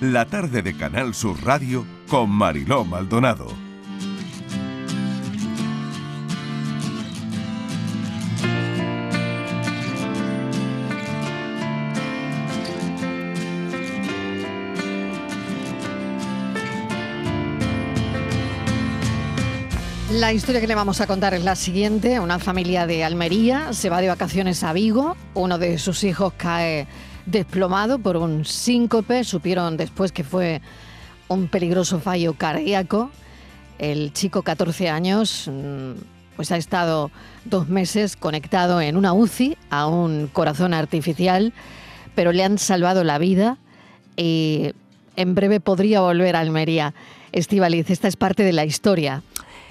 la tarde de Canal Sur Radio con Mariló Maldonado. La historia que le vamos a contar es la siguiente. Una familia de Almería se va de vacaciones a Vigo. Uno de sus hijos cae desplomado por un síncope. Supieron después que fue un peligroso fallo cardíaco. El chico, 14 años, mm, pues ha estado dos meses conectado en una UCI a un corazón artificial, pero le han salvado la vida y en breve podría volver a Almería. Estivaliz, esta es parte de la historia.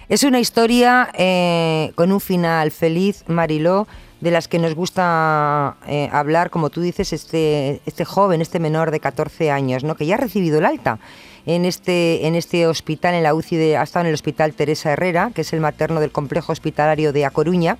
Es una historia eh, con un final feliz, Mariló, de las que nos gusta eh, hablar, como tú dices, este, este joven, este menor de 14 años, ¿no? que ya ha recibido el alta en este, en este hospital, en la UCI, de, ha estado en el hospital Teresa Herrera, que es el materno del complejo hospitalario de A Coruña.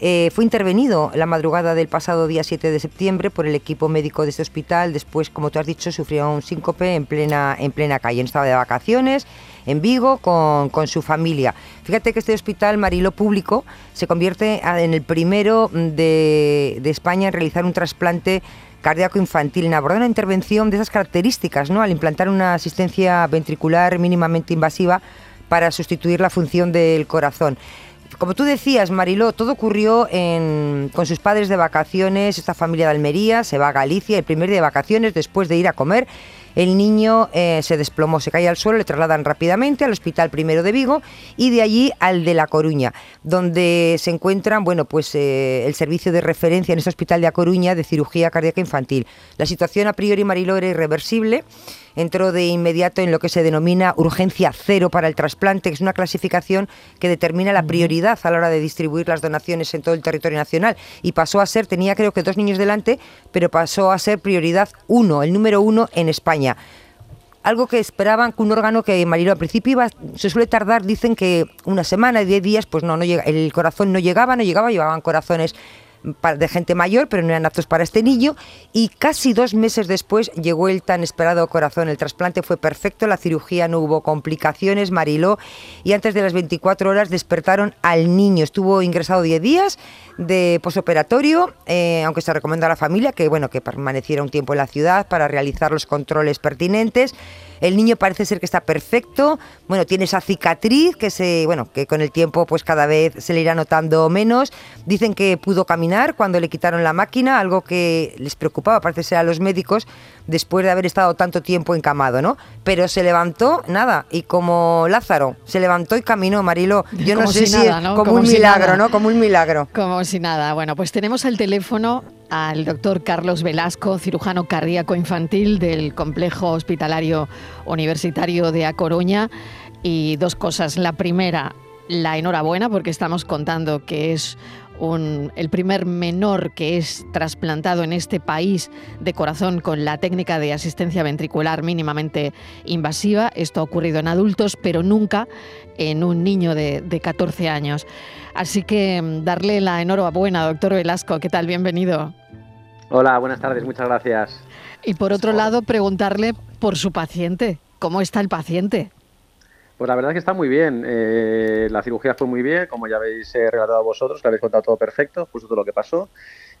Eh, fue intervenido la madrugada del pasado día 7 de septiembre por el equipo médico de este hospital. Después, como tú has dicho, sufrió un síncope en plena, en plena calle. Estaba de vacaciones en Vigo con, con, su familia. Fíjate que este hospital Marilo público se convierte en el primero de, de España en realizar un trasplante cardíaco infantil, en abordar una intervención de esas características, ¿no? al implantar una asistencia ventricular mínimamente invasiva para sustituir la función del corazón. Como tú decías, Mariló, todo ocurrió con sus padres de vacaciones, esta familia de Almería se va a Galicia el primer día de vacaciones después de ir a comer el niño eh, se desplomó, se cae al suelo, le trasladan rápidamente al Hospital Primero de Vigo y de allí al de La Coruña, donde se encuentran, bueno, pues eh, el servicio de referencia en este hospital de La Coruña de cirugía cardíaca infantil. La situación a priori Mariló era irreversible entró de inmediato en lo que se denomina urgencia cero para el trasplante, que es una clasificación que determina la prioridad a la hora de distribuir las donaciones en todo el territorio nacional. Y pasó a ser, tenía creo que dos niños delante, pero pasó a ser prioridad uno, el número uno en España algo que esperaban que un órgano que Marilo al principio iba, se suele tardar, dicen que una semana, diez días, pues no, no llega, el corazón no llegaba, no llegaba, llevaban corazones de gente mayor, pero no eran aptos para este niño. Y casi dos meses después llegó el tan esperado corazón. El trasplante fue perfecto, la cirugía no hubo complicaciones, Mariló. Y antes de las 24 horas despertaron al niño. Estuvo ingresado 10 días de posoperatorio, eh, aunque se recomienda a la familia que, bueno, que permaneciera un tiempo en la ciudad para realizar los controles pertinentes. El niño parece ser que está perfecto. Bueno, tiene esa cicatriz que se, bueno, que con el tiempo pues cada vez se le irá notando menos. Dicen que pudo caminar cuando le quitaron la máquina, algo que les preocupaba, parece ser a los médicos, después de haber estado tanto tiempo encamado, ¿no? Pero se levantó, nada, y como Lázaro, se levantó y caminó, Marilo. Yo no sé si, como, un milagro, ¿no? Como un milagro. Como si nada. Bueno, pues tenemos el teléfono al doctor Carlos Velasco, cirujano cardíaco infantil del Complejo Hospitalario Universitario de A Coruña. Y dos cosas. La primera, la enhorabuena porque estamos contando que es el primer menor que es trasplantado en este país de corazón con la técnica de asistencia ventricular mínimamente invasiva. Esto ha ocurrido en adultos, pero nunca en un niño de, de 14 años. Así que mm, darle la enhorabuena, doctor Velasco. ¿Qué tal? Bienvenido. Hola, buenas tardes, muchas gracias. Y por otro lado, preguntarle por su paciente. ¿Cómo está el paciente? Pues la verdad es que está muy bien. Eh, la cirugía fue muy bien, como ya habéis eh, relatado vosotros, que habéis contado todo perfecto, justo todo lo que pasó.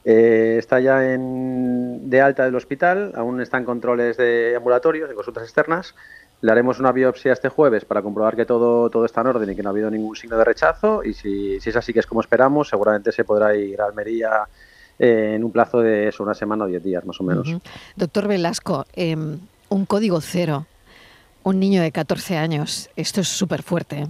Eh, está ya en, de alta del hospital, aún están controles de ambulatorios, de consultas externas. Le haremos una biopsia este jueves para comprobar que todo, todo está en orden y que no ha habido ningún signo de rechazo. Y si, si es así que es como esperamos, seguramente se podrá ir a Almería en un plazo de eso, una semana o diez días más o menos. Doctor Velasco, em, un código cero un niño de 14 años. Esto es súper fuerte. ¿eh?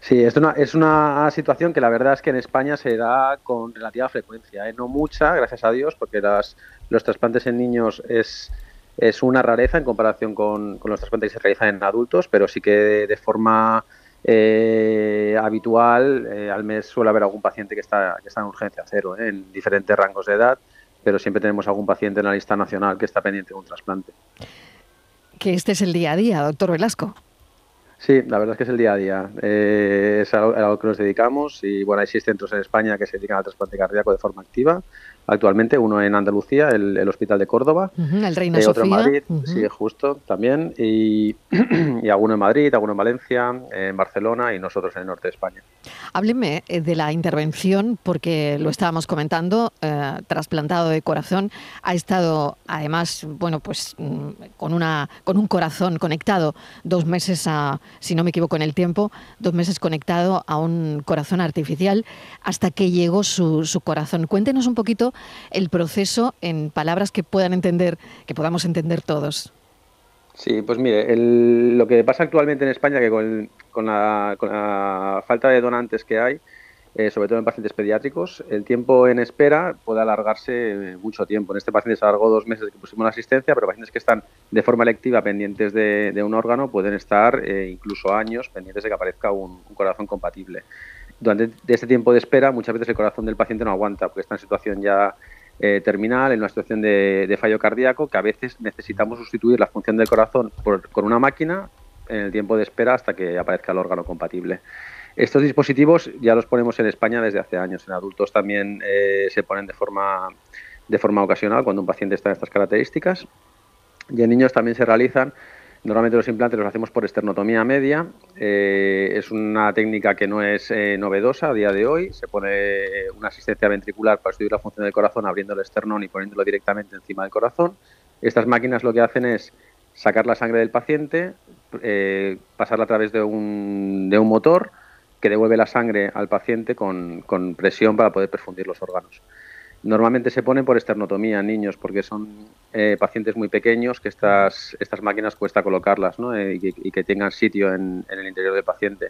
Sí, es una, es una situación que la verdad es que en España se da con relativa frecuencia, ¿eh? no mucha, gracias a Dios, porque las, los trasplantes en niños es, es una rareza en comparación con, los trasplantes que se realizan en adultos, pero sí que de, forma eh, habitual al mes suele haber algún paciente que está, que está en urgencia cero, en diferentes rangos de edad, pero siempre tenemos algún paciente en la lista nacional que está pendiente de un trasplante que este es el día a día, doctor Velasco. Sí, la verdad es que es el día a día. Eh, es algo, a lo que nos dedicamos y bueno, hay seis centros en España que se dedican al trasplante cardíaco de forma activa. Actualmente, uno en Andalucía, el, Hospital de Córdoba, el Reina eh, otro en Madrid, sí, justo, también, y, y, alguno en Madrid, alguno en Valencia, en Barcelona y nosotros en el norte de España. Hábleme eh, de la intervención, porque lo estábamos comentando, eh, trasplantado de corazón, ha estado además, bueno, pues mm, con, una, con un corazón conectado dos meses a, si no me equivoco en el tiempo, dos meses conectado a un corazón artificial hasta que llegó su, su corazón. Cuéntenos un poquito el proceso en palabras que puedan entender, que podamos entender todos. Sí, pues mire, lo que pasa actualmente en España que con, la, falta de donantes que hay, eh, sobre todo en pacientes pediátricos, el tiempo en espera puede alargarse mucho tiempo. En este paciente se alargó dos meses que pusimos la asistencia, pero pacientes que están de forma electiva pendientes de, un órgano pueden estar eh, incluso años pendientes de que aparezca un corazón compatible durante este tiempo de espera muchas veces el corazón del paciente no aguanta porque está en situación ya eh, terminal, en una situación de, fallo cardíaco, que a veces necesitamos sustituir la función del corazón por, con una máquina en el tiempo de espera hasta que aparezca el órgano compatible. Estos dispositivos ya los ponemos en España desde hace años. En adultos también eh, se ponen de forma, de forma ocasional cuando un paciente está en estas características. Y en niños también se realizan Normalmente los implantes los hacemos por esternotomía media. Eh, es una técnica que no es eh, novedosa a día de hoy. Se pone una asistencia ventricular para estudiar la función del corazón abriendo el esternón y poniéndolo directamente encima del corazón. Estas máquinas lo que hacen es sacar la sangre del paciente, eh, pasarla a través de un, de un, motor que devuelve la sangre al paciente con, con presión para poder perfundir los órganos. Normalmente se ponen por esternotomía en niños porque son eh, pacientes muy pequeños que estas, estas máquinas cuesta colocarlas ¿no? Eh, y, que, tengan sitio en, el interior del paciente.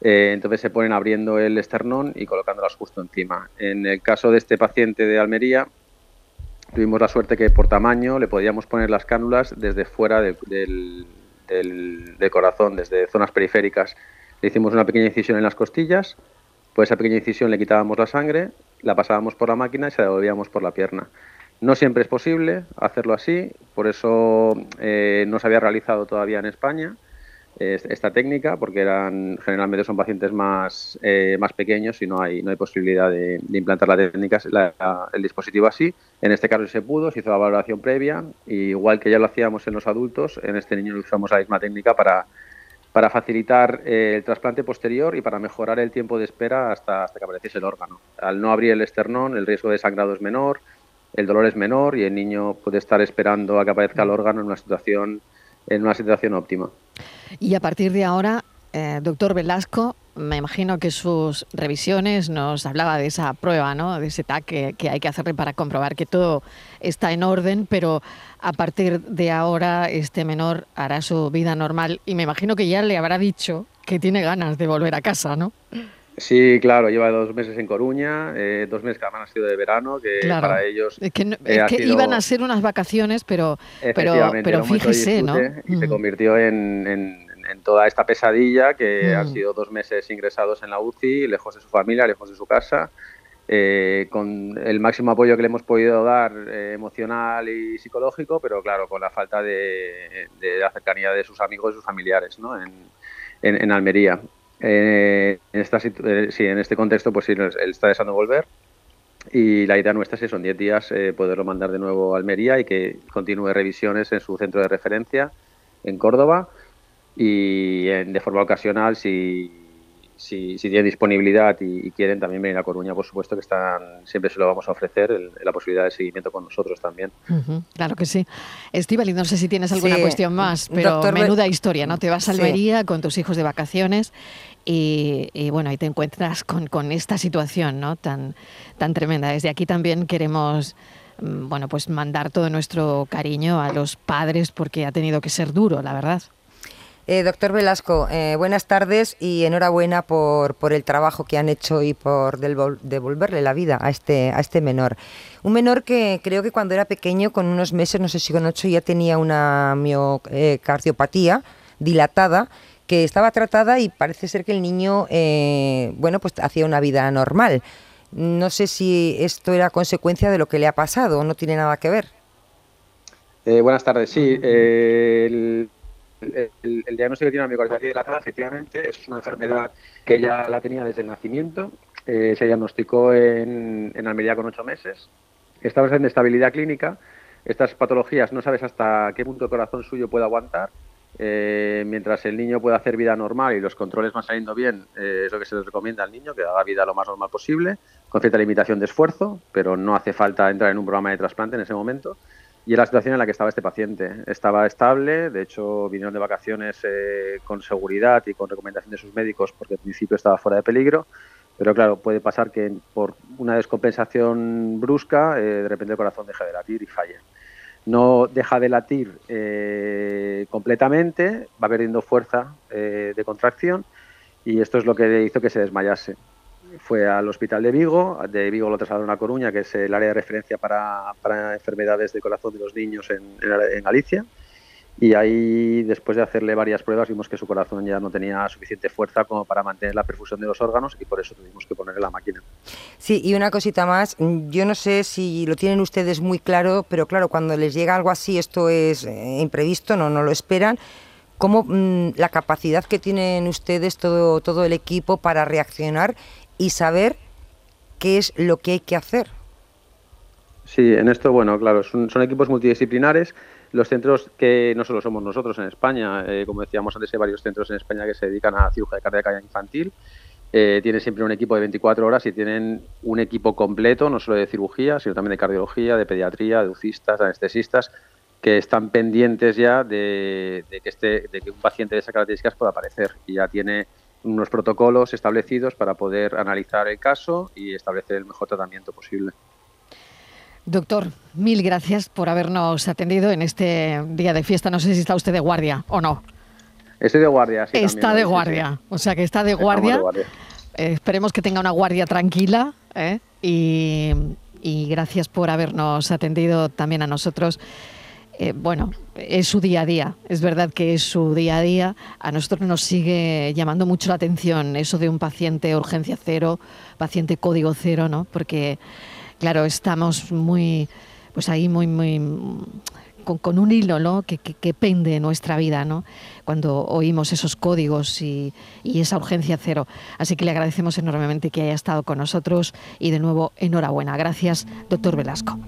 Eh, entonces se ponen abriendo el esternón y colocándolas justo encima. En el caso de este paciente de Almería, tuvimos la suerte que por tamaño le podíamos poner las cánulas desde fuera del, del corazón, desde zonas periféricas. Le hicimos una pequeña incisión en las costillas, pues esa pequeña incisión le quitábamos la sangre la pasábamos por la máquina y se la devolvíamos por la pierna. No siempre es posible hacerlo así, por eso eh, no se había realizado todavía en España esta técnica, porque eran generalmente son pacientes más, eh, más pequeños y no hay, no hay posibilidad de, implantar la técnica, el dispositivo así. En este caso se pudo, se hizo la valoración previa, y igual que ya lo hacíamos en los adultos, en este niño usamos la misma técnica para, para facilitar eh, el trasplante posterior y para mejorar el tiempo de espera hasta, hasta que apareciese el órgano. Al no abrir el esternón, el riesgo de sangrado es menor, el dolor es menor y el niño puede estar esperando a que aparezca el órgano en una situación, en una situación óptima. Y a partir de ahora, eh, doctor Velasco, me imagino que sus revisiones nos hablaba de esa prueba, ¿no? de ese TAC que, hay que hacerle para comprobar que todo está en orden, pero a partir de ahora este menor hará su vida normal y me imagino que ya le habrá dicho que tiene ganas de volver a casa, ¿no? Sí, claro, lleva dos meses en Coruña, eh, dos meses que además han sido de verano, que para ellos... Es que, iban a ser unas vacaciones, pero, pero, pero fíjese, ¿no? Y se convirtió en en toda esta pesadilla que han mm. sido dos meses ingresados en la UCI, lejos de su familia, lejos de su casa, eh, con el máximo apoyo que le hemos podido dar eh, emocional y psicológico, pero claro, con la falta de, la cercanía de sus amigos y sus familiares ¿no? en, en, Almería. Eh, en, esta, sí, en este contexto, pues sí, él está deseando volver. Y la idea nuestra es que son 10 días poderlo mandar de nuevo a Almería y que continúe revisiones en su centro de referencia en Córdoba y de forma ocasional si, si, si tienen disponibilidad y, quieren también venir a Coruña, por supuesto que están siempre se lo vamos a ofrecer la posibilidad de seguimiento con nosotros también. claro que sí. Estivali, no sé si tienes alguna cuestión más, pero menuda historia, ¿no? Te vas a Almería con tus hijos de vacaciones y, bueno, ahí te encuentras con, con esta situación, ¿no? Tan, tan tremenda. Desde aquí también queremos mm, bueno, pues mandar todo nuestro cariño a los padres porque ha tenido que ser duro, la verdad. Eh, doctor Velasco, eh, buenas tardes y enhorabuena por, por, el trabajo que han hecho y por devolverle la vida a este, a este menor. Un menor que creo que cuando era pequeño, con unos meses, no sé si con ocho, ya tenía una miocardiopatía dilatada que estaba tratada y parece ser que el niño, eh, bueno, pues hacía una vida normal. No sé si esto era consecuencia de lo que le ha pasado o no tiene nada que ver. buenas tardes, sí. El, diagnóstico que tiene la miocarditis dilatada, efectivamente, es una enfermedad que ya la tenía desde el nacimiento. Eh, se diagnosticó en, Almería con ocho meses. estaba en estabilidad clínica. Estas patologías no sabes hasta qué punto el corazón suyo puede aguantar. Eh, mientras el niño pueda hacer vida normal y los controles van saliendo bien, eh, es lo que se les recomienda al niño, que haga vida lo más normal posible, con cierta limitación de esfuerzo, pero no hace falta entrar en un programa de trasplante en ese momento. Y es la situación en la que estaba este paciente. Estaba estable, de hecho vinieron de vacaciones eh, con seguridad y con recomendación de sus médicos porque al principio estaba fuera de peligro, pero claro, puede pasar que por una descompensación brusca de repente el corazón deje de latir y falle no deja de latir eh, completamente, va perdiendo fuerza eh, de contracción y esto es lo que hizo que se desmayase. Fue al hospital de Vigo, de Vigo lo trasladaron a Coruña, que es el área de referencia para, enfermedades de corazón de los niños en, Galicia. Y ahí después de hacerle varias pruebas vimos que su corazón ya no tenía suficiente fuerza como para mantener la perfusión de los órganos y por eso tuvimos que ponerle la máquina. Sí, y una cosita más, yo no sé si lo tienen ustedes muy claro, pero claro, cuando les llega algo así, esto es eh, imprevisto, no, no lo esperan, ¿cómo mm, la capacidad que tienen ustedes, todo, todo el equipo, para reaccionar y saber qué es lo que hay que hacer? Sí, en esto, bueno, claro, son, equipos multidisciplinares los centros que no solo somos nosotros en España, eh, como decíamos antes, hay varios centros en España que se dedican a cirugía cardíaca infantil. Eh, tienen siempre un equipo de 24 horas y tienen un equipo completo, no solo de cirugía, sino también de cardiología, de pediatría, de UCIstas, anestesistas, que están pendientes ya de, que este, de que un paciente de esas características pueda aparecer y ya tiene unos protocolos establecidos para poder analizar el caso y establecer el mejor tratamiento posible. Doctor, mil gracias por habernos atendido en este día de fiesta. No sé si está usted de guardia o no. Estoy de guardia, sí. Está de guardia, o sea que está de guardia. Eh, esperemos que tenga una guardia tranquila ¿eh? y, gracias por habernos atendido también a nosotros. Eh, bueno, es su día a día, es verdad que es su día a día. A nosotros nos sigue llamando mucho la atención eso de un paciente urgencia cero, paciente código cero, ¿no? Porque claro, estamos muy, pues ahí muy, muy con, un hilo ¿no? que, que, pende nuestra vida ¿no? cuando oímos esos códigos y, y, esa urgencia cero. Así que le agradecemos enormemente que haya estado con nosotros y de nuevo enhorabuena. Gracias, doctor Velasco.